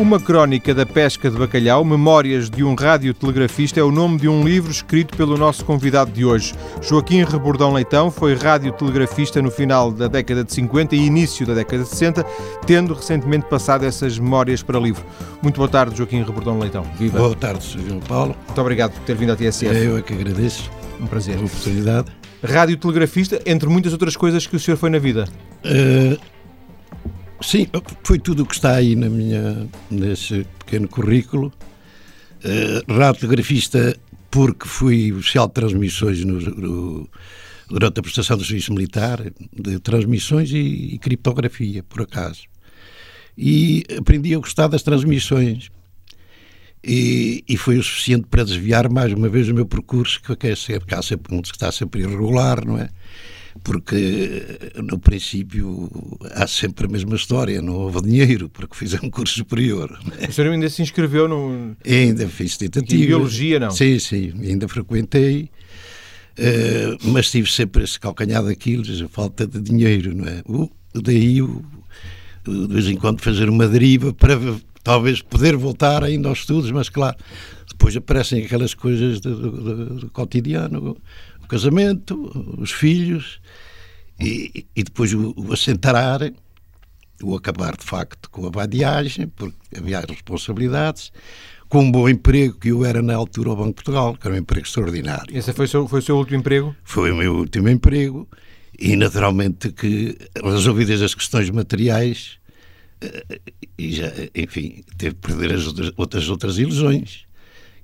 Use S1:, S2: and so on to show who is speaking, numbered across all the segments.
S1: Uma crónica da pesca de bacalhau, Memórias de um radiotelegrafista, é o nome de um livro escrito pelo nosso convidado de hoje. Joaquim Rebordão Leitão foi radiotelegrafista no final da década de 50 e início da década de 60, tendo recentemente passado essas memórias para livro. Muito boa tarde, Joaquim Rebordão Leitão.
S2: Viva. Boa tarde, Sr. João Paulo.
S1: Muito obrigado por ter vindo à TSF.
S2: Eu é que agradeço.
S1: Um prazer.
S2: A oportunidade.
S1: Radiotelegrafista, entre muitas outras coisas que o senhor foi na vida.
S2: Uh, sim, foi tudo o que está aí na minha, nesse pequeno currículo. Uh, radiotelegrafista porque fui oficial de transmissões no, no, durante a prestação do serviço militar, de transmissões e, e criptografia, por acaso. E aprendi a gostar das transmissões e, e, foi o suficiente para desviar mais uma vez o meu percurso, que é sempre, que sempre, está sempre irregular, não é? Porque no princípio há sempre a mesma história, não houve dinheiro, porque fiz um curso superior.
S1: O senhor ainda se inscreveu no.
S2: Ainda fiz tentativa.
S1: Em biologia, não?
S2: Sim, sim, ainda frequentei. Uh, mas tive sempre esse calcanhar daquilo, a falta de dinheiro, não é? Uh, daí, uh, de vez em quando, fazer uma deriva para talvez poder voltar ainda aos estudos, mas claro, depois aparecem aquelas coisas do, do, do cotidiano, casamento, os filhos, e, e depois o, o assentar, o acabar de facto com a vadiagem, porque havia responsabilidades, com um bom emprego que eu era na altura ao Banco de Portugal, que era um emprego extraordinário.
S1: Esse foi o seu, foi o seu último emprego?
S2: Foi o meu último emprego e naturalmente que resolvidas as questões materiais e já, enfim, teve que perder as outras, outras, outras ilusões.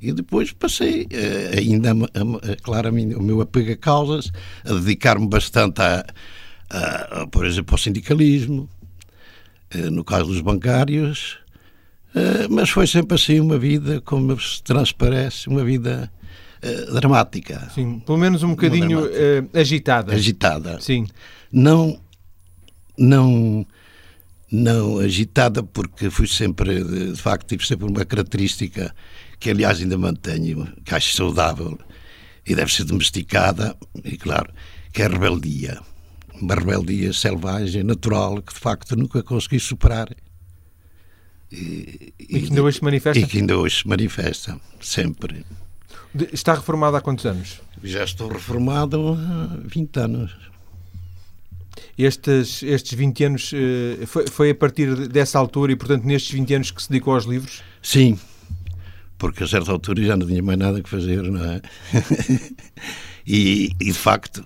S2: E depois passei eh, ainda, a, claro, o meu apego a causas, a dedicar-me bastante, a, a, a, por exemplo, ao sindicalismo, eh, no caso dos bancários, eh, mas foi sempre assim uma vida, como se transparece, uma vida dramática.
S1: Sim, pelo menos um bocadinho agitada.
S2: Agitada.
S1: Sim.
S2: Não, não não agitada, porque fui sempre, de facto, tive sempre uma característica que, aliás, ainda mantenho, que acho saudável e deve ser domesticada, e claro, que é a rebeldia. Uma rebeldia selvagem, natural, que de facto nunca consegui superar.
S1: E, e que ainda hoje se manifesta?
S2: E que ainda hoje se manifesta, sempre.
S1: Está reformado há quantos anos?
S2: Já estou reformado há 20 anos
S1: estes, estes 20 anos, eh, foi, foi a partir dessa altura e, portanto, nestes 20 anos que se dedicou aos livros?
S2: Sim, porque a certa altura já não tinha mais nada que fazer, não é? e, e, de facto,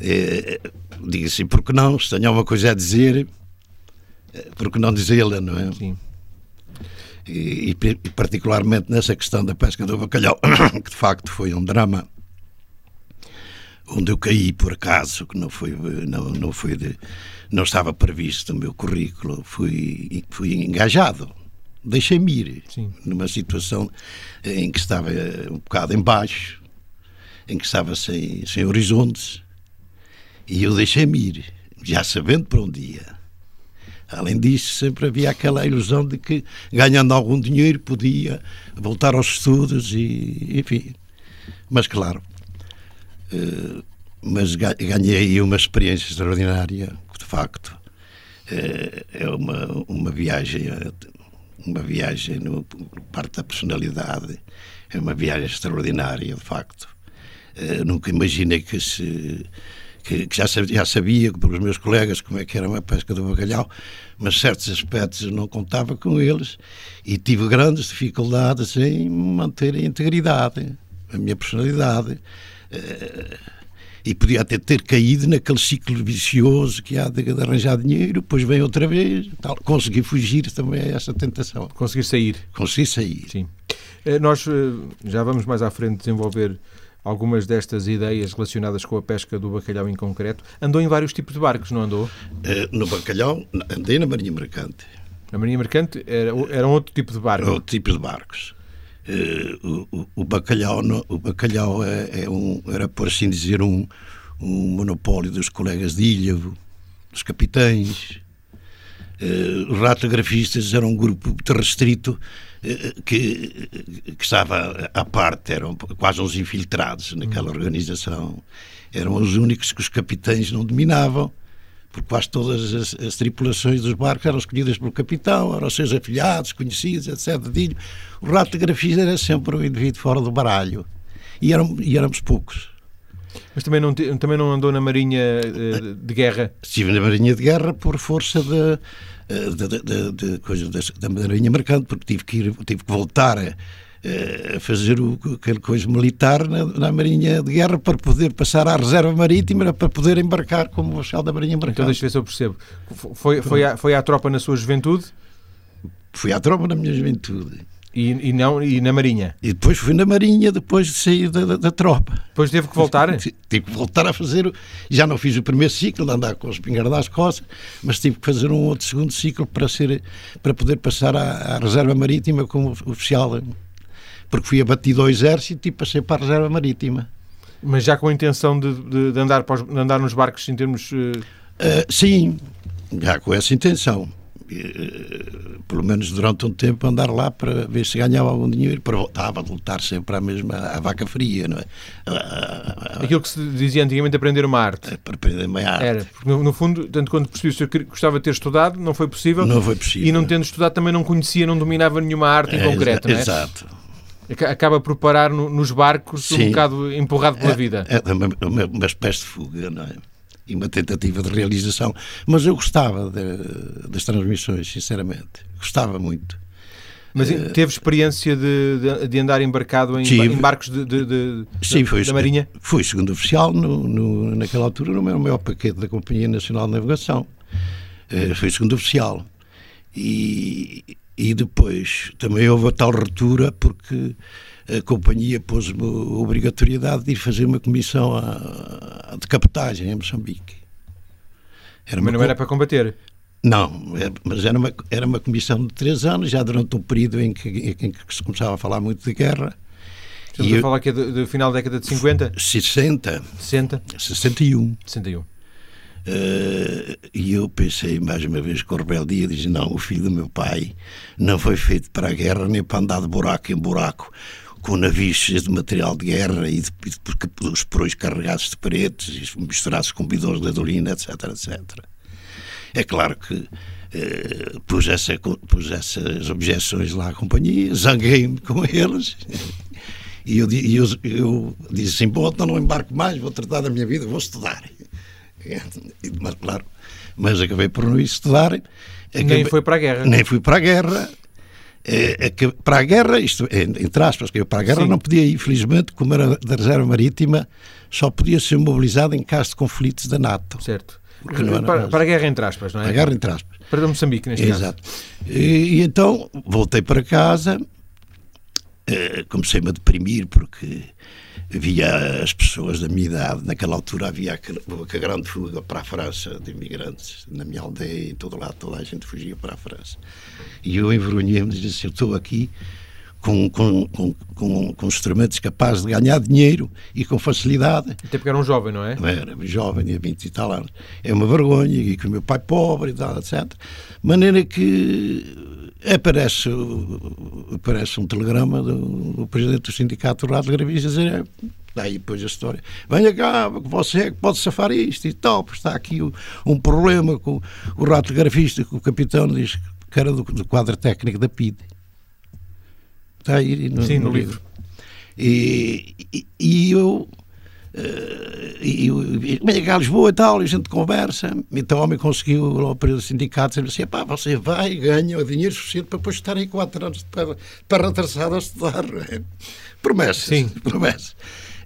S2: é, diga assim, porque não, se tenho alguma coisa a dizer, eh, porque não dizê-la, não é?
S1: Sim.
S2: E, e, particularmente nessa questão da pesca do bacalhau, que de facto foi um drama onde eu caí por acaso, que não foi, não, não foi de, não estava previsto no meu currículo, fui, fui engajado. Deixei-me ir
S1: Sim.
S2: numa situação em que estava um bocado em baixo, em que estava sem, sem horizontes, e eu deixei-me ir, já sabendo para onde ia. Além disso, sempre havia aquela ilusão de que, ganhando algum dinheiro, podia voltar aos estudos e, enfim. Mas, claro, eh, mas ganhei uma experiência extraordinária, de facto. Eh, é uma, uma viagem, uma viagem no parte da personalidade, é uma viagem extraordinária, de facto. Eh, nunca imaginei que se que, que, já, sabia, já sabia pelos meus colegas como é que era uma pesca do bacalhau, mas certos aspectos eu não contava com eles e tive grandes dificuldades em manter a integridade, a minha personalidade. Uh, e podia até ter caído naquele ciclo vicioso que há de, de arranjar dinheiro, depois vem outra vez, tal. consegui fugir também a essa tentação.
S1: Conseguir sair.
S2: Consegui sair.
S1: Sim. Eh, nós eh, já vamos mais à frente desenvolver algumas destas ideias relacionadas com a pesca do bacalhau em concreto. Andou em vários tipos de barcos, não andou?
S2: no bacalhau, andei na Marinha Mercante.
S1: Na Marinha Mercante era, era um outro tipo de barco?
S2: Outro tipo de barcos. Uh, o, o, bacalhau, o bacalhau é, é, um, era, por assim dizer, um, um monopólio dos colegas de Ilhavo, dos capitães. Uh, os ratografistas eram um grupo restrito uh, que, que estava à parte, eram quase uns infiltrados naquela organização. Eram os únicos que os capitães não dominavam, porque quase todas as, as, tripulações dos barcos eram escolhidas pelo capitão, eram seus afilhados, conhecidos, etc. O radiografista era sempre um indivíduo fora do baralho. E, eram, e éramos poucos.
S1: Mas também não, também não andou na Marinha uh, de Guerra?
S2: Estive na Marinha de Guerra por força de, eh, de, de, de, coisa, da Marinha Mercante, porque tive que, ir, tive que voltar a eh, a fazer o, aquele coisa militar na, na, Marinha de Guerra para poder passar à reserva marítima para poder embarcar como oficial da Marinha Mercante.
S1: Então deixa ver se eu percebo. Foi, foi, à, foi à tropa na sua juventude?
S2: Fui à tropa na minha juventude.
S1: E, e, não, e na Marinha?
S2: E depois fui na Marinha, depois de sair da, da, da tropa.
S1: Depois teve que voltar?
S2: tive que voltar a fazer. Já não fiz o primeiro ciclo de andar com os espingarda às costas, mas tive que fazer um outro segundo ciclo para, ser, para poder passar à, à reserva marítima como oficial porque fui abatido ao exército e passei para a reserva marítima.
S1: Mas já com a intenção de, de, de andar, de andar nos barcos em termos. Uh...
S2: Uh, sim, já com essa intenção. Uh, pelo menos durante um tempo andar lá para ver se ganhava algum dinheiro para voltava a lutar sempre à mesma à vaca fria, não é?
S1: Aquilo que se dizia antigamente aprender uma arte.
S2: Para aprender uma arte.
S1: Era, porque no, no fundo, tanto quando percebi o que gostava de ter estudado, não foi possível.
S2: Não foi possível.
S1: E não tendo estudado também não conhecia, não dominava nenhuma arte em é, concreto, não é?
S2: Exato
S1: acaba por parar no, nos barcos Sim. um bocado empurrado pela
S2: é,
S1: vida.
S2: É uma, uma, uma espécie de fuga, não é? E uma tentativa de realização. Mas eu gostava de, das transmissões, sinceramente. Gostava muito.
S1: Mas uh, teve experiência de, de, de, andar embarcado em, em barcos de, de,
S2: sim,
S1: da, da Marinha?
S2: Fui segundo oficial, no, no, naquela altura, no meu maior paquete da Companhia Nacional de Navegação. Uh, fui segundo oficial. E, e depois também houve a tal ruptura porque a companhia pôs-me obrigatoriedade de ir fazer uma comissão a, a de captagem em Moçambique.
S1: Era mas não era para combater?
S2: Não, é, mas era uma, era uma comissão de três anos, já durante um período em que, em que se começava a falar muito de guerra.
S1: Estamos e a falar aqui do, do final da década de 50?
S2: 60.
S1: 60?
S2: 61.
S1: 61.
S2: Uh, e eu pensei mais uma vez com rebeldia, disse, não, o filho do meu pai não foi feito para a guerra nem para andar de buraco em buraco com navios cheios de material de guerra e, de, e os porões carregados de paredes misturados com bidões de gasolina, etc, etc. É claro que uh, pus, essa, pus essas objeções lá à companhia, zanguei-me com eles e eu, eu, eu disse assim, bom, então não embarco mais, vou tratar da minha vida, vou estudar. Mas, claro, mas acabei por não estudar. Acabei,
S1: nem foi para a guerra.
S2: Nem fui para a guerra. É, é para a guerra, isto, é, entre aspas, que eu para a guerra Sim. não podia ir, felizmente, como era da reserva marítima, só podia ser mobilizado em caso de conflitos da NATO.
S1: Certo. Para, para, a guerra entre aspas, não é?
S2: Para a guerra entre aspas.
S1: Para Moçambique, neste
S2: Exato. caso. Exato. E, e, então voltei para casa, eh, comecei-me a deprimir porque via as pessoas da minha idade, naquela altura havia a grande fuga para a França de imigrantes, na minha aldeia, em todo lado, toda a gente fugia para a França. E eu envergonhei-me e disse: Eu estou aqui com, com, com, com, com instrumentos capazes de ganhar dinheiro e com facilidade.
S1: Até porque era um jovem, não é?
S2: Era jovem, tinha 20 e tal anos. É uma vergonha, e que o meu pai pobre e tal, etc. De maneira que aparece, aparece um telegrama do, do presidente do Sindicato do Rádio Gravício dizer daí depois a história, venha cá, você é que pode safar isto e tal, porque está aqui um, um problema com o radiografista, que o capitão diz que era do, do quadro técnico da PID. Está aí
S1: no, Sim, no, no livro. livro.
S2: E, e, e eu e, e vem cá a Lisboa e tal, e a gente conversa. Então o homem conseguiu, lá para o sindicato, dizer assim: pá, você vai e ganha o dinheiro suficiente para depois estar aí quatro anos para, para retrasado a estudar. É? Promessas. Sim. Promessas.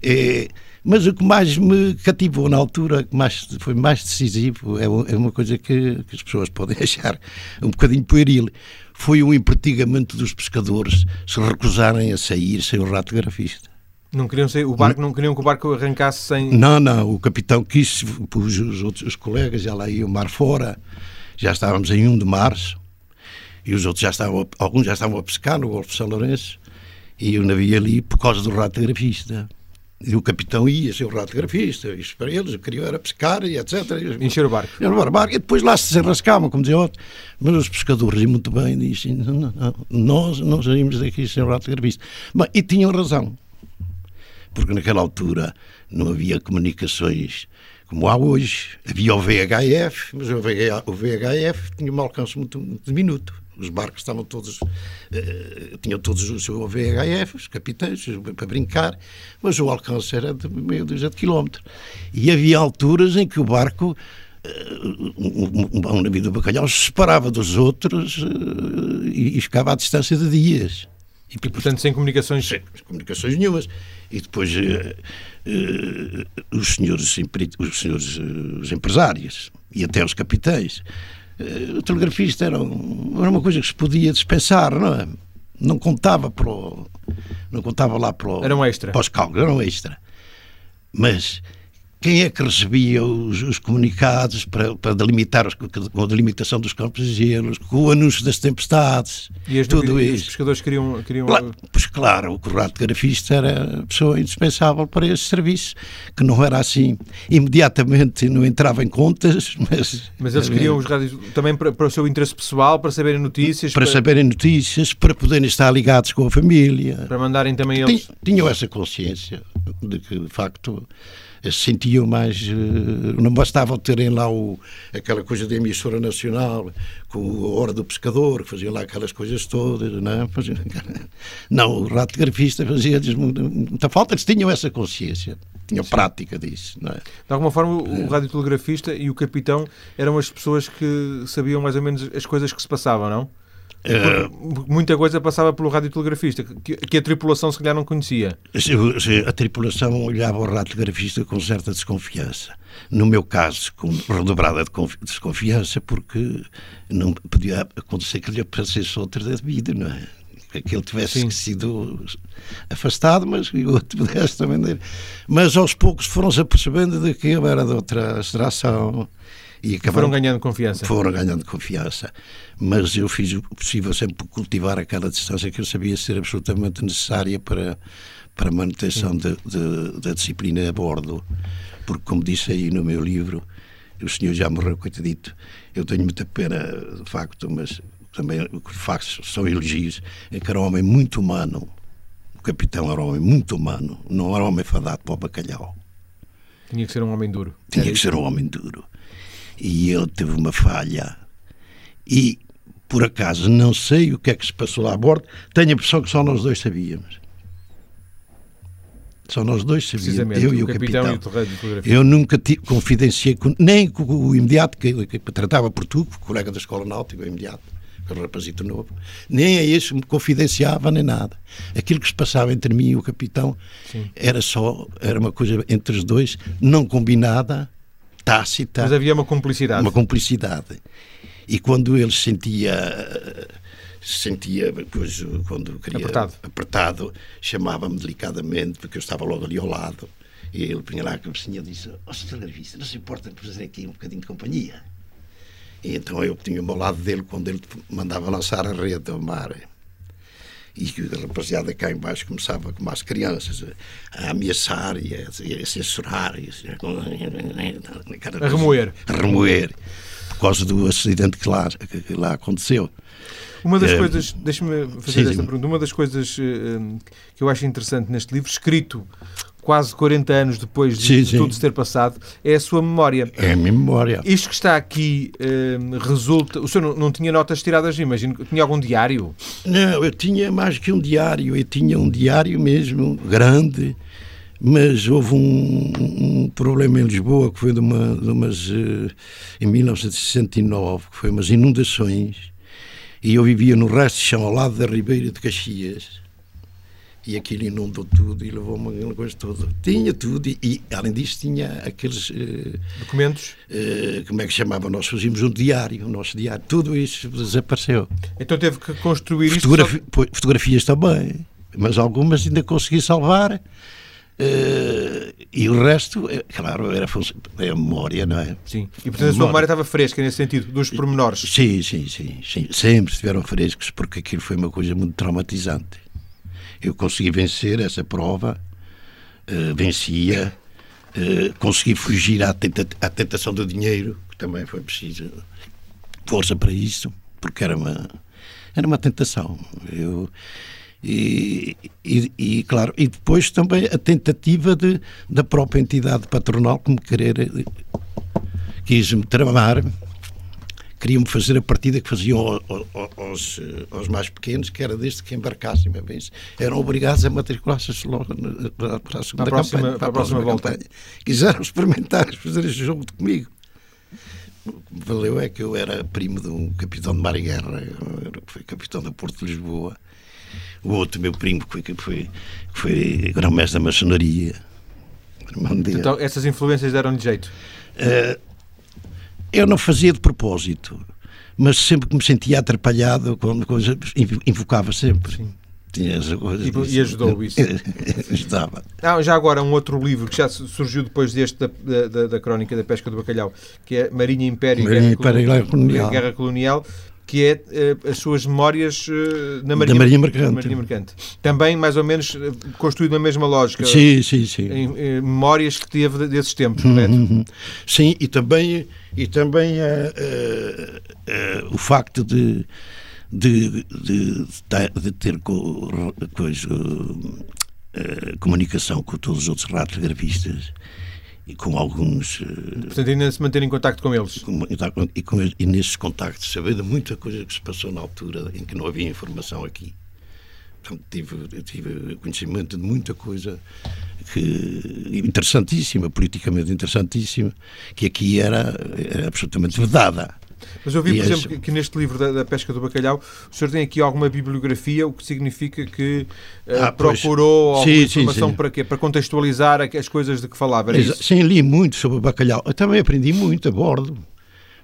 S2: E, mas o que mais me cativou na altura, que mais, foi mais decisivo, é, é uma coisa que, que, as pessoas podem achar um bocadinho pueril, foi o empertigamento dos pescadores se recusarem a sair sem o rato grafista.
S1: Não queriam ser, o barco, não queriam que o barco arrancasse sem.
S2: Não, não, o capitão quis, os, os outros os colegas já lá iam mar fora, já estávamos em 1 de março, e os outros já estavam, alguns já estavam a pescar no Golfo de São Lourenço, e o navio ali por causa do radiografista. E o capitão ia ser o radiografista, isso para eles, eu queria era pescar e etc.
S1: Encher o barco. Encher
S2: o barco, e depois lá se desenrascavam, como dizia outro. Mas os pescadores iam muito bem, e disseram, não, não, não, nós não saímos daqui sem o radiografista. Mas, e tinham razão porque naquela altura não havia comunicações como há hoje. Havia o VHF, mas o VHF tinha um alcance muito, muito diminuto. Os barcos estavam todos, uh, tinham todos o seu VHF, os capitães, para brincar, mas o alcance era de meio dúzia de quilómetros. E havia alturas em que o barco, uh, um, um, navio do bacalhau, se separava dos outros uh, e, e, ficava à distância de dias.
S1: E, portanto, sem comunicações?
S2: Sem comunicações nenhumas. E depois os senhores, os senhores os empresários e até os capitães o telegrafista era, um, era, uma coisa que se podia dispensar, não é? Não contava para o, não contava lá para, o,
S1: era um extra.
S2: para os cálculos, era um extra. Mas quem é que recebia os, os comunicados para, para delimitar os, com a delimitação dos campos de gelo, com o anúncio das tempestades,
S1: e as tudo isso. Os pescadores queriam... queriam...
S2: Claro, pois claro, o corradiografista era a pessoa indispensável para esse serviço, que não era assim, imediatamente não entrava em contas, mas...
S1: Mas eles queriam os rádios também para, para o seu interesse pessoal, para saberem notícias...
S2: Para, para, saberem notícias, para poderem estar ligados com a família.
S1: Para mandarem também eles...
S2: Tinham essa consciência de que, de facto sentiam mais. Eh, não bastava terem lá o, aquela coisa da emissora nacional, com a hora do pescador, que faziam lá aquelas coisas todas, não é? Não, o radiografista fazia-lhes muita falta, eles tinham essa consciência, tinham Sim. prática disso, não é? De
S1: alguma forma, o radiotelegrafista e o capitão eram as pessoas que sabiam mais ou menos as coisas que se passavam, não? Uh, muita coisa passava pelo radiotelegrafista, que, que a tripulação se calhar não conhecia.
S2: A tripulação olhava o radiotelegrafista com certa desconfiança. No meu caso, com redobrada desconfiança, porque não podia acontecer que lhe aparecesse outra da vida, não é? Que ele tivesse Sim. sido afastado, mas o outro pudesse também. Mas aos poucos foram-se apercebendo de que ele era de outra extração
S1: e acabaram, foram ganhando confiança.
S2: Foram ganhando confiança. Mas eu fiz o possível sempre por cultivar aquela distância que eu sabia ser absolutamente necessária para, para a manutenção de, de, da disciplina a bordo. Porque, como disse aí no meu livro, o senhor já morreu, coitadito. Eu tenho muita pena, de facto, mas também o que faço são elogios. É que era um homem muito humano. O capitão era um homem muito humano. Não era um homem fadado para o bacalhau.
S1: Tinha que ser um homem duro.
S2: Tinha que ser um homem duro e ele teve uma falha. E, por acaso, não sei o que é que se passou lá a bordo, tenho a impressão que só nós dois sabíamos. Só nós dois sabíamos, eu e o, capitão. capitão. E o eu nunca confidenciei, com, nem com o imediato, que, que tratava por tu, colega da escola náutica, o imediato, o rapazito novo, nem a esse me confidenciava nem nada. Aquilo que se passava entre mim e o capitão Sim. era só, era uma coisa entre os dois, não combinada, tácita.
S1: Mas havia uma cumplicidade.
S2: Uma cumplicidade. E quando ele sentia sentia, pois, quando queria
S1: apertado,
S2: apertado chamava-me delicadamente, porque eu estava logo ali ao lado. E ele punha lá a cabecinha e disse: Ó, oh, telegrafista, não se importa fazer aqui um bocadinho de companhia. E então eu tinha-me ao lado dele quando ele mandava lançar a rede ao mar e a rapaziada cá embaixo começava, como as crianças, a ameaçar e a, a censurar. E
S1: a, a remoer.
S2: A remoer, por causa do acidente que lá, que lá aconteceu.
S1: Uma das é, coisas, deixa-me fazer sim, esta pergunta, uma das coisas uh, que eu acho interessante neste livro, escrito quase 40 anos depois de, sim, tudo se ter passado, é a sua memória.
S2: É a minha memória.
S1: Isto que está aqui uh, resulta. O senhor não, não, tinha notas tiradas, imagino. Tinha algum diário?
S2: Não, eu tinha mais que um diário. Eu tinha um diário mesmo, grande, mas houve um, um problema em Lisboa que foi de, uma, de umas. Uh, em 1969, que foi umas inundações. E eu vivia no resto de chão, ao lado da Ribeira de Caxias e aquilo inundou tudo e levou-me aquela coisa toda. Tinha tudo e, e, além disso, tinha aqueles. Uh,
S1: Documentos?
S2: Uh, como é que chamava? Nós fazíamos um diário, o nosso diário. Tudo isso desapareceu.
S1: Então teve que construir
S2: Fotografi isto? Só... Fotografias também, mas algumas ainda consegui salvar. Uh, e o resto, claro, era é a memória, não é?
S1: Sim. E portanto a, a sua memória estava fresca nesse sentido, dos pormenores?
S2: Sim, sim, sim, sim. Sempre estiveram frescos, porque aquilo foi uma coisa muito traumatizante eu consegui vencer essa prova, uh, vencia, uh, consegui fugir à, tenta à tentação do dinheiro, que também foi preciso força para isso, porque era uma, era uma tentação. Eu, E, e, e, claro, e depois também a tentativa de, da própria entidade patronal como querer quis-me tramar queriam fazer a partida que faziam aos, aos, mais pequenos, que era desde que embarcassem, bem, eram obrigados a matricular-se logo para,
S1: para a segunda próxima, campanha, para a próxima, volta. Campanha.
S2: Quiseram experimentar fazer este jogo comigo. Valeu é que eu era primo de um capitão de mar e guerra, foi capitão da Porto de Lisboa. O outro meu primo que foi, que foi, que foi grão-mestre da maçonaria.
S1: Então essas influências deram-lhe jeito?
S2: Uh, eu não fazia de propósito, mas sempre que me sentia atrapalhado, quando coisa, invocava sempre. Sim.
S1: E, e ajudou isso.
S2: Ajudava.
S1: Ah, já agora, um outro livro que já surgiu depois deste da, da, da Crónica da Pesca do Bacalhau, que é Marinha Império
S2: Marinha Guerra, Império,
S1: Colonial. Guerra Colonial, que é uh, as suas memórias uh, na, Marinha,
S2: Marinha Mercante.
S1: Marinha Mercante. Também, mais ou menos, uh, construído na mesma lógica.
S2: Sim, sim, sim.
S1: Em, memórias que teve desses tempos, uhum, correto? Uhum.
S2: Sim, e também, e também o facto de, de, de, de ter coisa, comunicação com todos os outros radiografistas e com alguns.
S1: Eh, Portanto, ainda se manter em contacto com eles.
S2: Com, e, com, e nesses contactos saber de muita coisa que se passou na altura em que não havia informação aqui. Portanto, tive, tive conhecimento de muita coisa que, interessantíssima, politicamente interessantíssima, que aqui era, era absolutamente vedada.
S1: Mas eu vi, por exemplo, que, neste livro da, da, pesca do bacalhau, o senhor tem aqui alguma bibliografia, o que significa que uh, ah, procurou alguma sim, informação sim, sim. para quê? Para contextualizar as coisas de que falava,
S2: Sim, li muito sobre o bacalhau. Eu também aprendi muito a bordo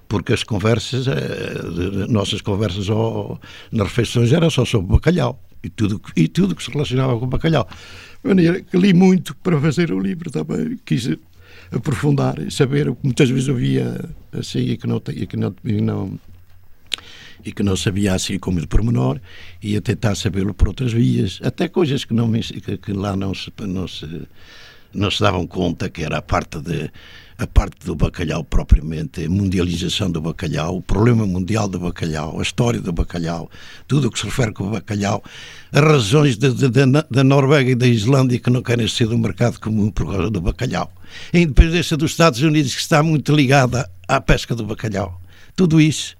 S2: porque as conversas, eh, nossas conversas ao, nas refeições eram só sobre bacalhau e tudo, e tudo que se relacionava com bacalhau. De maneira que li muito para fazer o livro também, quis aprofundar e saber o que muitas vezes eu via assim e que não, e que não, e não, e que não sabia assim como de pormenor, ia tentar sabê-lo por outras vias, até coisas que, não que, que lá não se, não, se, não se davam conta, que era a parte de a parte do bacalhau propriamente, a mundialização do bacalhau, o problema mundial do bacalhau, a história do bacalhau, tudo o que se refere com o bacalhau, as razões de, de, de, da Noruega e da Islândia que não querem ser do mercado comum por causa do bacalhau, a independência dos Estados Unidos que está muito ligada à pesca do bacalhau, tudo isso.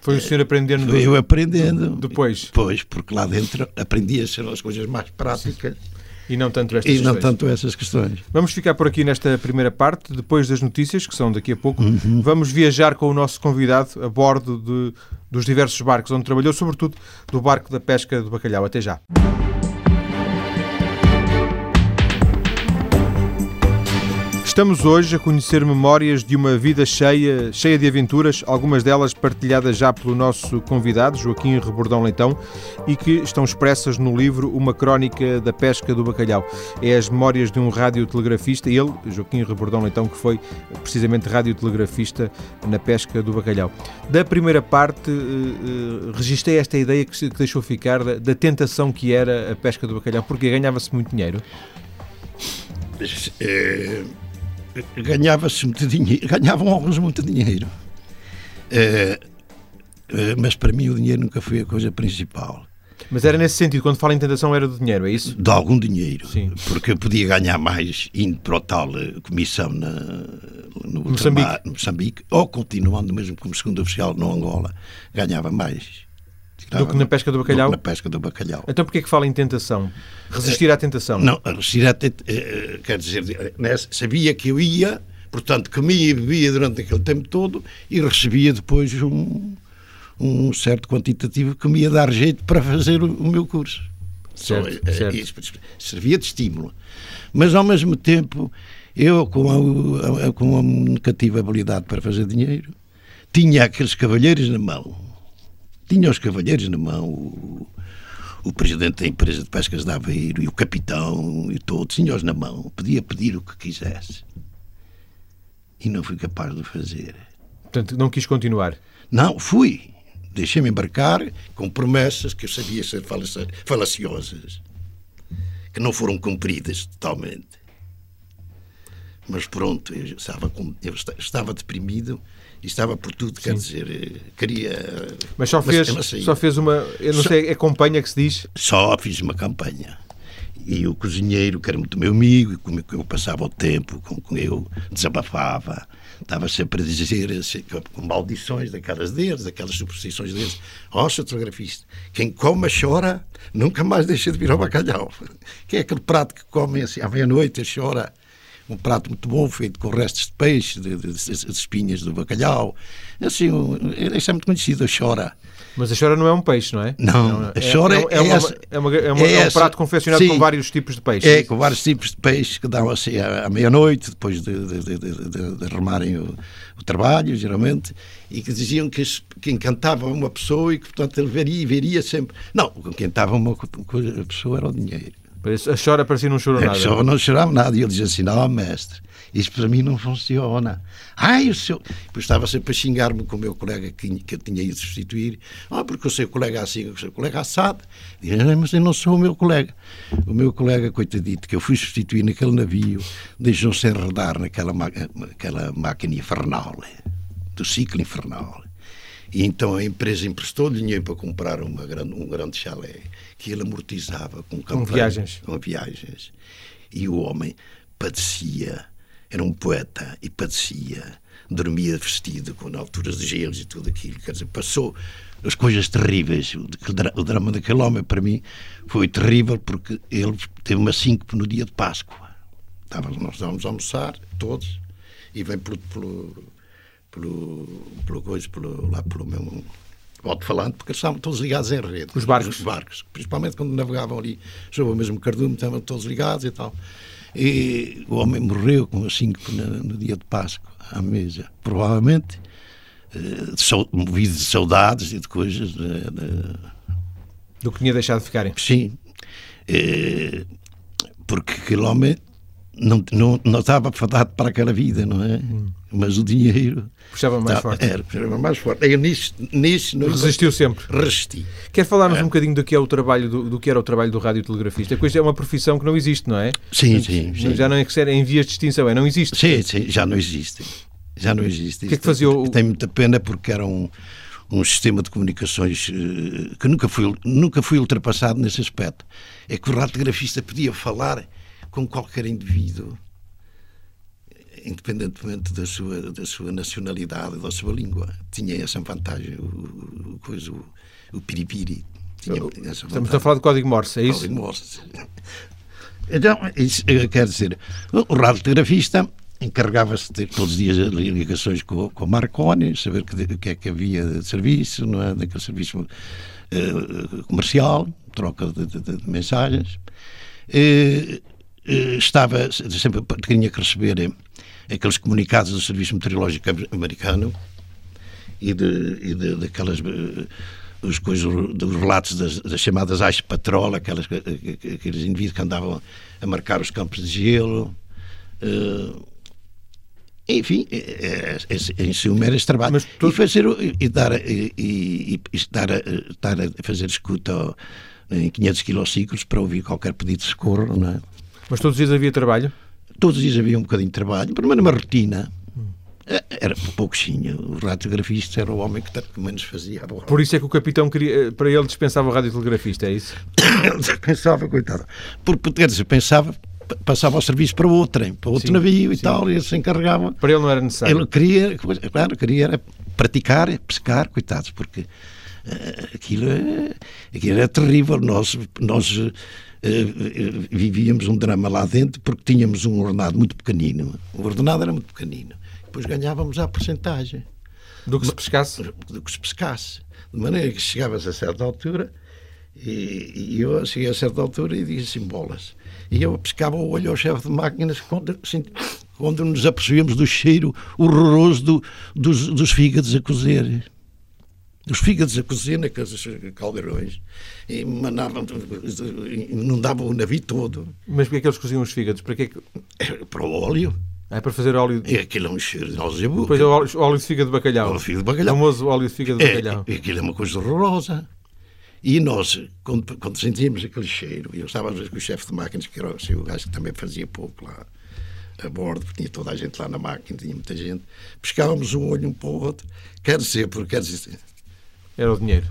S1: Foi o senhor aprendendo?
S2: Foi eu aprendendo.
S1: Depois?
S2: Depois, porque lá dentro aprendi a ser as coisas mais práticas. Sim
S1: e não tanto estas
S2: e
S1: questões.
S2: não tanto essas questões.
S1: Vamos ficar por aqui nesta primeira parte, depois das notícias, que são daqui a pouco. Uhum. Vamos viajar com o nosso convidado a bordo de, dos diversos barcos onde trabalhou, sobretudo do barco da pesca do bacalhau. Até já. Estamos hoje a conhecer memórias de uma vida cheia, cheia de aventuras, algumas delas partilhadas já pelo nosso convidado, Joaquim Rebordão Leitão, e que estão expressas no livro Uma Crónica da Pesca do Bacalhau. É as memórias de um radiotelegrafista, ele, Joaquim Rebordão Leitão, que foi precisamente radiotelegrafista na pesca do bacalhau. Da primeira parte, eh, eh, registrei esta ideia que, deixou ficar da, da tentação que era a pesca do bacalhau, porque ganhava-se muito dinheiro.
S2: É ganhava-se muito dinheiro, ganhavam alguns muito dinheiro. Uh, uh, mas para mim o dinheiro nunca foi a coisa principal.
S1: Mas era nesse sentido, quando fala em tentação era do dinheiro, é isso?
S2: De algum dinheiro. Sim. Porque eu podia ganhar mais indo para o tal eh, comissão na, no Moçambique. Moçambique, ou continuando mesmo como segundo oficial no Angola, ganhava mais.
S1: Do que na pesca do bacalhau?
S2: na pesca do bacalhau.
S1: Então porquê que fala em tentação? Resistir à tentação?
S2: Não, resistir à tentação, eh, quer dizer, né, sabia que eu ia, portanto comia e bebia durante aquele tempo todo e recebia depois um, um certo quantitativo que me ia dar jeito para fazer o, o meu curso.
S1: Certo, Só, eh, certo.
S2: Isso servia de estímulo. Mas ao mesmo tempo, eu com a, com a negativa habilidade para fazer dinheiro, tinha aqueles cavalheiros na mão tinha os cavalheiros na mão, o, o presidente da empresa de pescas de Aveiro e o capitão e todos, tinha-os na mão, podia pedir o que quisesse. E não fui capaz de fazer.
S1: Portanto, não quis continuar?
S2: Não, fui. Deixei-me embarcar com promessas que eu sabia ser falaciosas, que não foram cumpridas totalmente. Mas pronto, eu estava, eu estava deprimido e estava por tudo, quer dizer, eh, queria.
S1: Mas só fez, só fez uma. Eu não só, sei, é campanha que se diz?
S2: Só fiz uma campanha. E o cozinheiro, que era muito meu amigo, com eu passava o tempo, com eu desabafava, estava sempre a dizer, assim, com maldições daquelas deles, daquelas superstições deles: Ó, oh, fotografista, quem come chora, nunca mais deixa de vir ao bacalhau. Que é aquele prato que come assim, à meia-noite, chora um prato muito bom, feito com restos de peixe, de, de, de, de espinhas do bacalhau. Assim, um, isso é muito conhecido, a chora.
S1: Mas a chora não é um peixe, não é?
S2: Não, a chora é, é, é, uma,
S1: é, uma, é, uma, é, um prato confeccionado Sim, com vários tipos de peixe.
S2: É, com vários tipos de peixe que dão assim à, à meia-noite, depois de, de, de, de remarem o, o, trabalho, geralmente, e que diziam que, que encantava uma pessoa e que, portanto, ele veria, veria sempre. Não, o que encantava uma pessoa era o dinheiro.
S1: A chora parecia não chorou nada. A chora
S2: não chorava nada. E ele dizia assim: Não, mestre, isto para mim não funciona. Ai, o seu. Depois estava sempre a xingar-me com o meu colega que, que eu tinha ido substituir. Ah, porque o seu colega é assim, o seu colega é assado. Dizia, mas eu não sou o meu colega. O meu colega, coitadito, que eu fui substituir naquele navio, deixou-se enredar naquela, naquela máquina infernal, do ciclo infernal. E então a empresa emprestou dinheiro para comprar uma grande, um grande chalé que ele amortizava com,
S1: com viagens.
S2: Com viagens. E o homem padecia, era um poeta e padecia, dormia vestido com alturas de gelos e tudo aquilo. Quer dizer, passou as coisas terríveis. O drama daquele homem, para mim, foi terrível porque ele teve uma síncope no dia de Páscoa. Estávamos, nós estávamos a almoçar, todos, e vem pelo, pelo, pelo, pelo, coisa, pelo, lá pelo meu Volto falando, porque estavam todos ligados em rede.
S1: Os barcos?
S2: Os barcos. Principalmente quando navegavam ali sobre o mesmo cardume, estavam todos ligados e tal. E o homem morreu com cinco no, no dia de Páscoa, à mesa. Provavelmente eh, movido de saudades e de coisas. De, de...
S1: Do que tinha deixado de ficarem?
S2: Sim. Eh, porque aquele homem não, não, não estava fadado para aquela vida, não é? Hum. Mas o dinheiro.
S1: Puxava mais forte.
S2: Era, puxava mais forte. Eu nisso, nisso
S1: não Resistiu sempre.
S2: Resisti.
S1: Quer falar-nos é. um bocadinho do que, é o trabalho do, do que era o trabalho do radiotelegrafista? Coisa é uma profissão que não existe, não é?
S2: Sim, sim. sim.
S1: Já não é que em vias de extinção, é? Não existe.
S2: Sim, sim, já não existe. Já não existe.
S1: O que é que fazia o...
S2: Tem muita pena porque era um, um sistema de comunicações uh, que nunca foi, nunca foi ultrapassado nesse aspecto. É que o radiografista podia falar com qualquer indivíduo independentemente da sua, da sua nacionalidade, da sua língua. Tinha essa vantagem, o, o, coisa, o, o piripiri. Tinha
S1: Estamos a falar de código Morse, é isso?
S2: Código Morse. Então, isso quer dizer, o radiografista encarregava-se de todos os dias ligações com, com o Marconi, saber o que é que havia de serviço, não é? daquele serviço uh, comercial, troca de, de, de mensagens. Uh, estava sempre tinha que receber aqueles comunicados do Serviço Meteorológico Americano e, de, e de, daquelas eh, os coisas, dos relatos das, das chamadas Ice Patrol, aquelas, aqueles indivíduos que andavam a marcar os campos de gelo. Uh, enfim, é, é, é, em suma era esse trabalho. Tu... E, fazer, e, dar, e, e, e estar, a, estar a fazer escuta em 500 quilociclos para ouvir qualquer pedido de socorro. Não é?
S1: Mas todos os dias havia trabalho?
S2: Todos os dias havia um bocadinho de trabalho, mas numa rotina. Eh, era pouquinho. O radiografista era o homem que menos fazia.
S1: Por isso é que o capitão queria, eh, para ele dispensava o radiotelegrafista, é isso?
S2: ele dispensava, coitado. Porque, quer dizer, pensava, passava o serviço para outro, para outro sim, navio e sim. tal, e ele se encarregava.
S1: Para ele não era necessário.
S2: Ele queria, claro, queria era praticar, pescar, coitados, porque uh, aquilo, aquilo era terrível. Nós, nós eh, eh, vivíamos um drama lá dentro porque tínhamos um ordenado muito pequenino. O ordenado era muito pequenino. Depois ganhávamos a porcentagem.
S1: Do que se pescasse?
S2: Do que se pescasse. De maneira que chegavas a certa altura e, e eu cheguei a certa altura e disse assim, bolas. E eu pescava o olho ao chefe de máquinas quando, assim, quando nos apercebíamos do cheiro horroroso do, dos, dos fígados a cozer os fígados a cozer naqueles caldeirões e manavam, inundavam o navio todo.
S1: Mas porquê é que eles coziam os fígados? Para, que...
S2: para o óleo.
S1: É para fazer óleo.
S2: E aquilo é um cheiro de alzebu.
S1: Depois é o óleo, óleo de fígado de bacalhau. Óleo de fígado de bacalhau. O famoso óleo de fígado de é, bacalhau.
S2: É, aquilo é uma coisa horrorosa. E nós, quando, quando sentíamos aquele cheiro, eu estava às vezes com o chefe de máquinas, que era assim, o gajo que também fazia pouco lá, a bordo, porque tinha toda a gente lá na máquina, tinha muita gente. Pescávamos um olho um para o outro. Quer dizer, porque quer dizer.
S1: Era o dinheiro.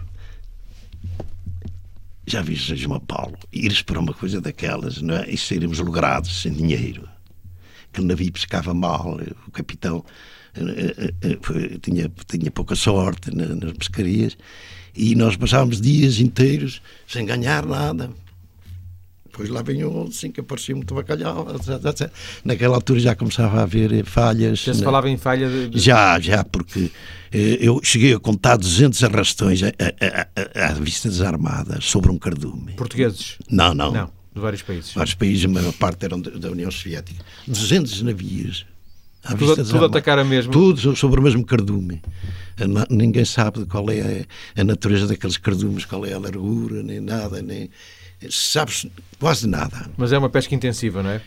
S2: Já viste, João Paulo, ires para uma coisa daquelas, não é? E sairmos logrados, sem dinheiro. Aquele navio pescava mal, o capitão eh, eh, eh, tinha, tinha pouca sorte nas pescarias e nós passávamos dias inteiros sem ganhar nada. Depois lá vinha outro, assim, que aparecia muito bacalhau, etc, etc. Naquela altura já começava a haver falhas.
S1: Já se falava em falha de... de...
S2: Já, já, porque eu cheguei a contar 200 arrastões à vista desarmada sobre um cardume.
S1: Portugueses?
S2: Não, não.
S1: Não, de vários países.
S2: Vários países, a maior parte eram da União Soviética. 200 navios
S1: à tudo, vista tudo atacar a mesmo.
S2: Tudo sobre o mesmo cardume. Ninguém sabe qual é a, natureza daqueles cardumes, qual é a largura, nem nada, nem sabes quase nada.
S1: Mas é uma pesca intensiva, não é?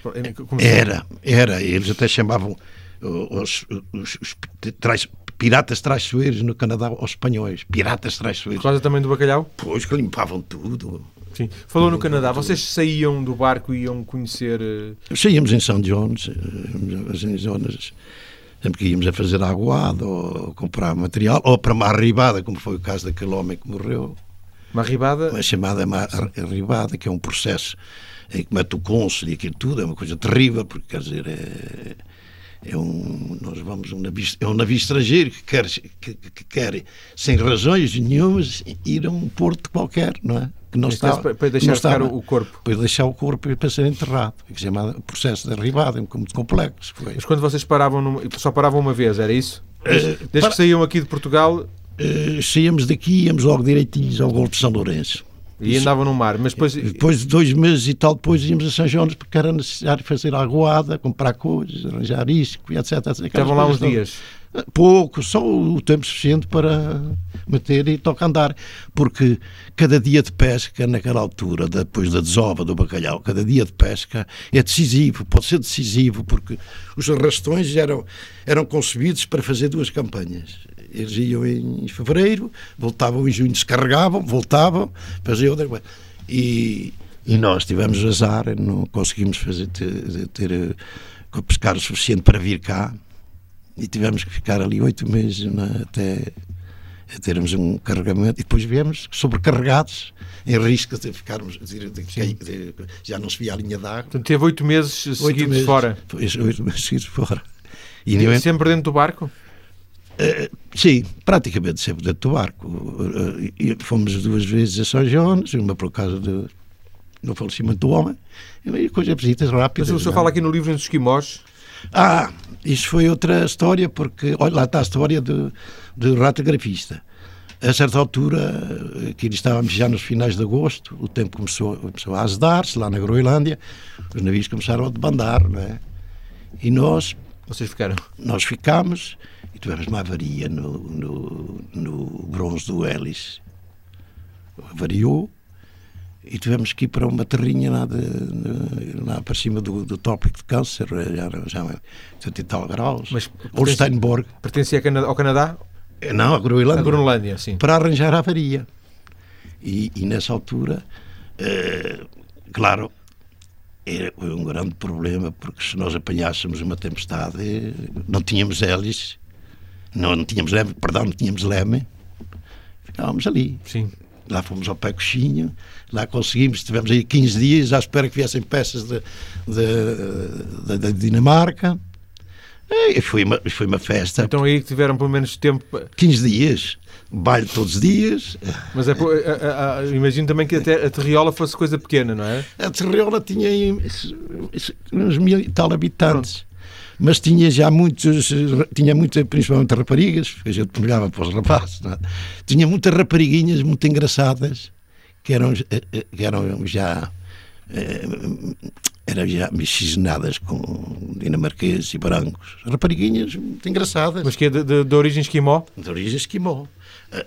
S2: Como era, era. Eles até chamavam os, os, os trais, piratas traiçoeiros no Canadá aos espanhóis. Piratas traiçoeiros.
S1: Por causa também do bacalhau?
S2: Pois, que limpavam tudo.
S1: Sim. Falou no Canadá, vocês saíam do barco e iam conhecer.
S2: Uh... Saíamos em São Jones, em zonas sempre que íamos a fazer aguado ou comprar material, ou para uma arribada, como foi o caso daquele homem que morreu.
S1: Uma arribada?
S2: Uma chamada arribada, que é um processo em que mete o cônsul e aquilo tudo, é uma coisa terrível, porque quer dizer, é, é um, nós vamos um navio, é um navio estrangeiro que quer, que, que quer, sem razões nenhumas, ir a um porto qualquer, não é?
S1: Que não está, para, para deixar estava, o corpo.
S2: Para deixar o corpo para ser enterrado, que se chama processo de arribada, é muito complexo. Foi.
S1: Mas quando vocês paravam, numa, só paravam uma vez, era isso? Desde, uh, desde para, que saíam aqui de Portugal,
S2: Uh, saíamos daqui íamos logo direitinhos ao Golfo de São Lourenço.
S1: E andavam no mar, mas depois...
S2: Depois de dois meses e tal, depois íamos a São João porque era necessário fazer aguada, comprar coisas, arranjar isco, etc. etc
S1: Estavam lá uns dias?
S2: Pouco, só o tempo suficiente para meter e tocar andar. Porque cada dia de pesca, naquela altura, depois da desova do bacalhau, cada dia de pesca é decisivo, pode ser decisivo, porque os arrastões eram, eram concebidos para fazer duas campanhas eles iam em fevereiro, voltavam em junho, descarregavam, voltavam, faziam outra coisa. E, e nós tivemos azar, não conseguimos fazer, ter, ter eh, pescar o suficiente para vir cá e tivemos que ficar ali oito meses até termos um carregamento e depois viemos sobrecarregados em risco de ficarmos de, de, de, já não se via a linha d'água.
S1: Portanto, teve oito meses seguidos fora.
S2: Oito meses seguidos fora.
S1: E, e sempre dentro do barco?
S2: Uh, sim, praticamente sempre dentro do barco. Uh, fomos duas vezes a São Jones, uma por causa do, do falecimento do homem, e coisas visitas rápidas.
S1: Mas o senhor não? fala aqui no livro dos esquimós.
S2: Ah, isso foi outra história, porque olha, lá está a história do, do radiografista. A certa altura, aqui estávamos já nos finais de agosto, o tempo começou, começou a azedar-se lá na Groenlândia, os navios começaram a debandar, não é? E nós.
S1: Vocês ficaram?
S2: Nós ficámos tivemos uma avaria no, no, no bronze do Hélice. Avariou e tivemos que ir para uma terrinha lá, de, lá para cima do, do tópico de câncer, já, já 80 e tal graus. Mas Holsteinborg.
S1: Pertencia ao Canadá?
S2: Não, a Groenlândia.
S1: A Groenlândia, sim.
S2: Para arranjar a avaria. E, e nessa altura, eh, claro, era um grande problema, porque se nós apanhássemos uma tempestade, não tínhamos hélice não, não tínhamos leme, perdão, não tínhamos leme, ficávamos ali.
S1: Sim.
S2: Lá fomos ao Pé Coxinho, lá conseguimos, estivemos aí 15 dias à espera que viessem peças de Dinamarca. E foi uma, foi uma festa.
S1: Então aí tiveram pelo menos tempo.
S2: 15 dias. Baile todos os dias.
S1: Mas é, a, a, imagino também que até a Terriola fosse coisa pequena, não é?
S2: A Terriola tinha uns mil e tal habitantes. Pronto mas tinha já muitos, tinha muita, principalmente raparigas, que a gente pegava para os rapazes, é? tinha muitas rapariguinhas muito engraçadas, que eram, eh, eh, que eram já eh, eram já miscigenadas com dinamarqueses e brancos. Rapariguinhas muito engraçadas.
S1: Mas que é de, de, de origem esquimó?
S2: De origem esquimó.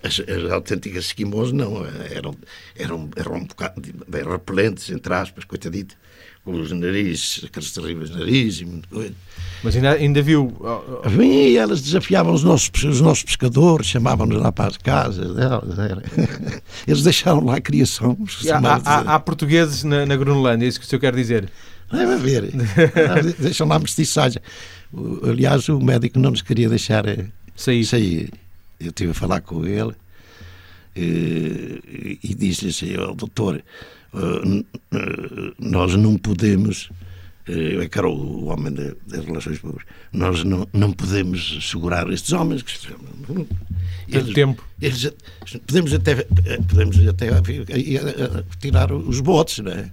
S2: As, as, autênticas esquimós não, eram, eram, eram um bocado bem repelentes, entre aspas, coitadito os narizes, aqueles terríveis narizes e muita coisa.
S1: Mas ainda, ainda viu.
S2: Vim, elas desafiavam os nossos, os nossos pescadores, chamavam-nos lá para as casas delas. Eles deixaram lá a criação.
S1: Há, há, há, portugueses na, na Groenlândia, é isso que o senhor quer dizer?
S2: Deve haver. Deixam lá mestiçagem. Aliás, o médico não nos queria deixar eh,
S1: sair.
S2: sair. Eu estive a falar com ele e, eh, e disse-lhe assim, oh, doutor, nós não podemos eu é era o homem das relações públicas. Nós não, não podemos segurar estes homens que
S1: eles, tempo.
S2: Eles, podemos até podemos até tirar os botes, não é?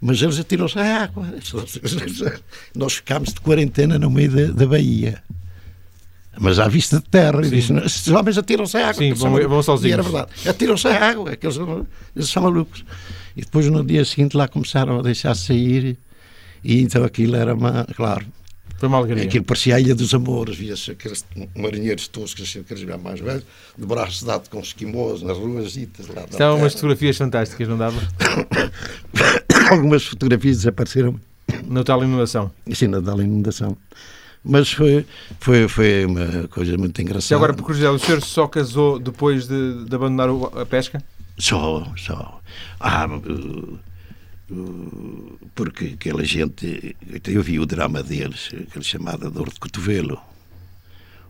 S2: Mas eles atiram-se à água. Nós ficámos de quarentena no meio da, da Bahia. Mas à vista de terra. E disse, estes homens atiram-se à água.
S1: Sim, vão, vão sozinhos.
S2: E era verdade. Atiram-se à água. Aqueles, eles são malucos. E depois no dia seguinte lá começaram a deixar sair. E então aquilo era uma, claro.
S1: Foi uma alegria.
S2: Aquilo parecia a Ilha dos Amores, via-se aqueles marinheiros toscos, assim, aqueles mais velhos, de braços dados com esquimós nas ruas.
S1: Estavam umas fotografias fantásticas, não dava?
S2: Algumas fotografias desapareceram.
S1: Na tal inundação.
S2: Sim, na tal inundação. Mas foi, foi, foi uma coisa muito engraçada.
S1: E agora, por curiosidade, o senhor só casou depois de, de abandonar a pesca?
S2: Só, só. Ah, porque aquela gente, eu vi o drama deles, aquele chamado dor de cotovelo.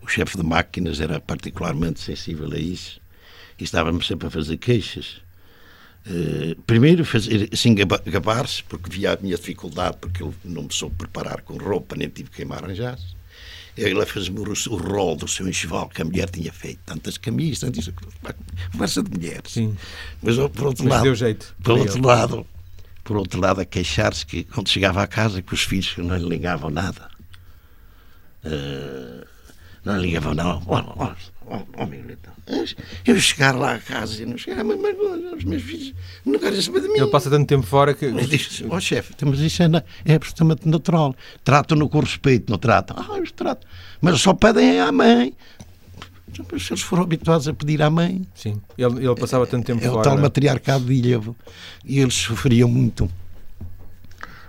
S2: O chefe de máquinas era particularmente sensível a isso e estávamos sempre a fazer queixas. Uh, primeiro fazer assim gabar-se, porque via a minha dificuldade, porque ele não me soube preparar com roupa, nem tive que me. Ele fez-me o, o rol do seu enxoval que a mulher tinha feito, tantas camisas, tantas conversa de mulheres.
S1: Sim.
S2: Mas por outro
S1: Mas
S2: lado,
S1: deu jeito.
S2: por outro lado, por outro lado, a queixar-se que quando chegava à casa que os filhos não lhe ligavam nada. Uh, não lhe ligavam. Oh, oh, oh, oh, meu então. Eu chegar lá a casa e não chegar, mas, mas os meus filhos não querem saber de mim.
S1: Ele passa tanto tempo fora que.
S2: Ele diz: Ó oh, chefe, mas isso é, é absolutamente natural. Tratam-no com respeito, não tratam. Ah, eles tratam. Mas só pedem à mãe. Se eles foram habituados a pedir à mãe.
S1: Sim, ele, ele passava tanto tempo
S2: é,
S1: fora.
S2: É o tal matriarcado de Ilhavo. E eles sofriam muito.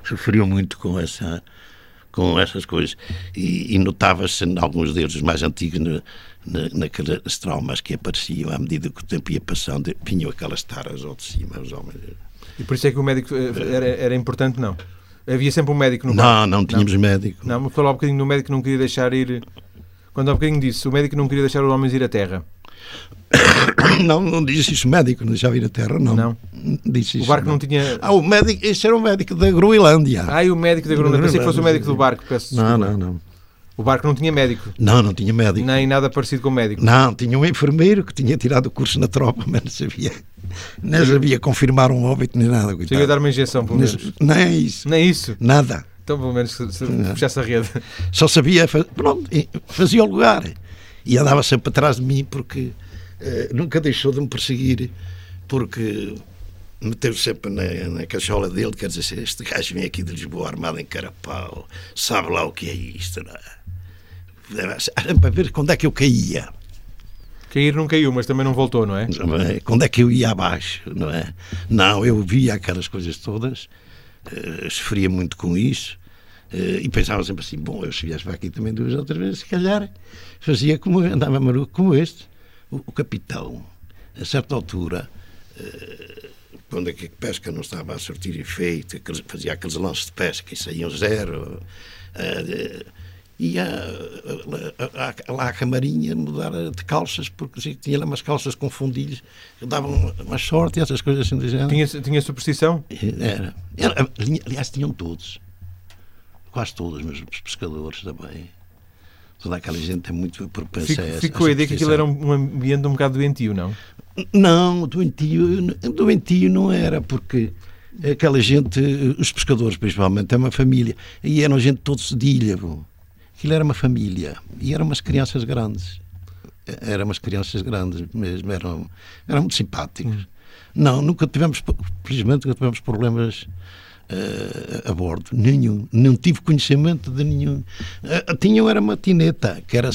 S2: Sofriam muito com essa com essas coisas. E, e notava-se em alguns deles, mais antigos, na, na, naqueles traumas que apareciam à medida que o tempo ia passando, vinham aquelas taras ao de cima, os homens.
S1: E por isso é que o médico eh, era, era importante, não? Havia sempre um médico no
S2: Não, não tínhamos
S1: não.
S2: médico.
S1: Não, mas falou um bocadinho no médico que não queria deixar ir quando há bocadinho disse, o médico não queria deixar os homens ir à Terra.
S2: Não, não disse isso médico, não deixava ir à Terra, não.
S1: Não.
S2: Disse isso,
S1: o barco
S2: não.
S1: não tinha.
S2: Ah, o médico, esse era o médico da Groenlândia.
S1: Ah, e o médico da Groenlândia. Pensei que fosse o médico do barco. Peço
S2: não, não, não.
S1: O barco não tinha médico.
S2: Não, não tinha médico.
S1: Nem nada parecido com médico.
S2: Não, tinha um enfermeiro que tinha tirado o curso na tropa, mas não sabia. Não sabia confirmar um óbito nem nada.
S1: Sabia dar uma injeção, pelo menos.
S2: Nem isso.
S1: Nem isso.
S2: Nada.
S1: Então, pelo menos, se, se puxasse a rede.
S2: Só sabia, pronto, fazia o lugar. E andava sempre atrás de mim porque nunca deixou de me perseguir, porque meteu sempre na, na cachola dele, quer dizer, este gajo vem aqui de Lisboa armado em carapau, sabe lá o que é isto, não é? Para ver quando é que eu caía.
S1: Cair não caiu, mas também não voltou, não é?
S2: Quando é que eu ia abaixo, não é? Não, eu via aquelas coisas todas, uh, sofria muito com isso, uh, e pensava sempre assim, bom, eu se viesse para aqui também duas ou três vezes, se calhar fazia como, andava maluco como este. O, o capitão, a certa altura, uh, quando a pesca não estava a sortir efeito, fazia aqueles lances de pesca e saíam zero, ia lá à camarinha mudar de calças, porque tinha lá umas calças com fundilhos, davam uma sorte e essas coisas assim do género.
S1: Tinha, tinha superstição?
S2: Era. Era. Aliás, tinham todos. Quase todos, mas os pescadores também toda aquela gente é muito propensa Fico, a essa.
S1: Ficou a ideia que aquilo era um ambiente um bocado doentio, não?
S2: Não, doentio, doentio não era, porque aquela gente, os pescadores principalmente, é uma família. E eram gente todos de ilha. Bom. Aquilo era uma família. E eram umas crianças grandes. Eram umas crianças grandes mesmo. Eram, eram muito simpáticos. Hum. Não, nunca tivemos, felizmente, nunca tivemos problemas uh, a bordo. Nenhum. Não tive conhecimento de nenhum. Uh, tinham era uma tineta, que era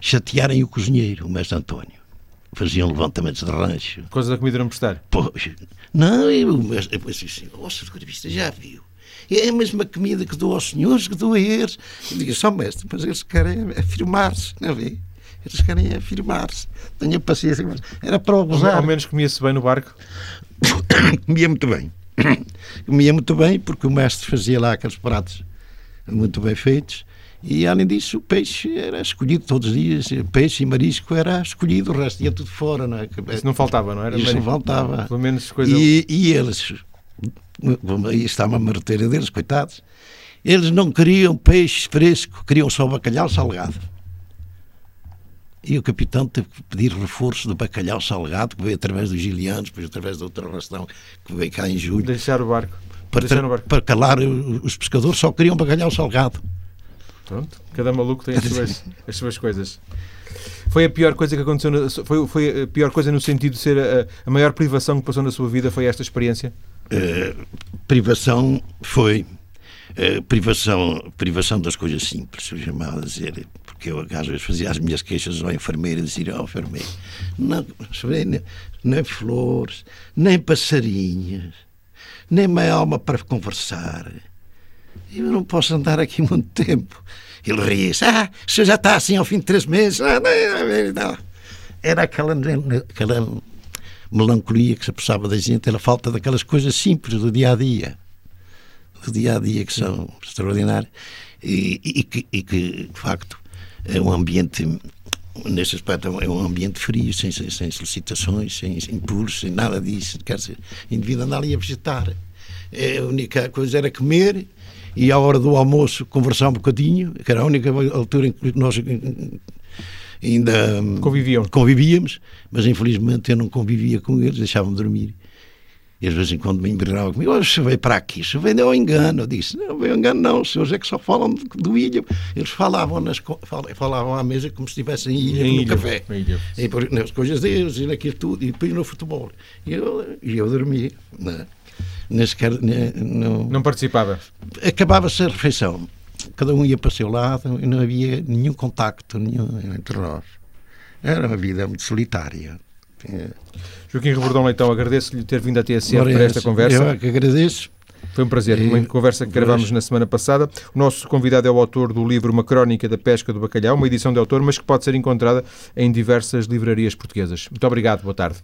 S2: chatearem o cozinheiro, o mestre António. Faziam levantamentos de rancho.
S1: Coisa da comida não prestar?
S2: Pois, não, eu, mas, eu pensei assim, ó, oh, já viu? É a mesma comida que dou aos senhores, que dou a eles. Eu digo, só mestre, mas eles querem afirmar-se, não é? Eles querem afirmar-se. Tenha paciência. Era para gozar.
S1: Ao menos comia-se bem no barco?
S2: comia muito bem. Comia muito bem, porque o mestre fazia lá aqueles pratos muito bem feitos. E além disso, o peixe era escolhido todos os dias, peixe e marisco era escolhido, o resto ia tudo fora. Não é?
S1: Isso não faltava, não era?
S2: Isso não faltava.
S1: Pelo menos coisa.
S2: E, e eles, aí está uma marteira deles, coitados, eles não queriam peixe fresco, queriam só bacalhau salgado. E o capitão teve que pedir reforço do bacalhau salgado, que veio através dos gilianos, depois através da outra ração que veio cá em julho.
S1: Deixar o barco.
S2: Para,
S1: Deixar o barco.
S2: para calar os pescadores, só queriam bacalhau salgado.
S1: Pronto, cada maluco tem as suas, as suas coisas. Foi a pior coisa que aconteceu, na, foi, foi a pior coisa no sentido de ser a, a maior privação que passou na sua vida foi esta experiência?
S2: Uh, privação foi uh, privação, privação das coisas simples, eu chamava a dizer, porque eu às vezes fazia as minhas queixas ao enfermeiro e dizia ao enfermeiro, não, nem, nem flores, nem passarinhos, nem uma alma para conversar. Eu não posso andar aqui muito tempo. Ele ria-se. Ah, senhor já está assim ao fim de três meses. Ah, não, não. Era aquela, aquela melancolia que se apossava da gente, era a falta daquelas coisas simples do dia a dia. Do dia a dia que são extraordinárias e, e, que, e que, de facto, é um ambiente nesse aspecto é um ambiente frio, sem, sem, sem solicitações, sem, sem impulsos, sem nada disso. Quer dizer, o indivíduo anda ali a vegetar. É, a única coisa era comer e à hora do almoço conversar um bocadinho, que era a única altura em que nós ainda
S1: Conviviam.
S2: convivíamos, mas infelizmente eu não convivia com eles, deixavam-me dormir. E às vezes em quando me emberravam comigo, oh, se veio para aqui, se veio ao engano. Eu disse, não veio engano não, os senhores é que só falam do ilha. Eles falavam, nas, falavam à mesa como se estivessem em ilha, no ilha, café. Ilha. E por, nas coisas deles, e naquilo tudo, e depois no futebol. E eu, e eu dormia. É? nem sequer. não,
S1: não participava?
S2: Acabava-se a refeição. Cada um ia para o seu lado e não havia nenhum contacto nenhum entre nós. Era uma vida muito solitária.
S1: Joaquim Rebordão Leitão, agradeço-lhe ter vindo à TSF para esta conversa.
S2: Eu é que agradeço.
S1: Foi um prazer. Uma conversa que gravámos na semana passada. O nosso convidado é o autor do livro Uma Crónica da Pesca do Bacalhau, uma edição de autor, mas que pode ser encontrada em diversas livrarias portuguesas. Muito obrigado. Boa tarde.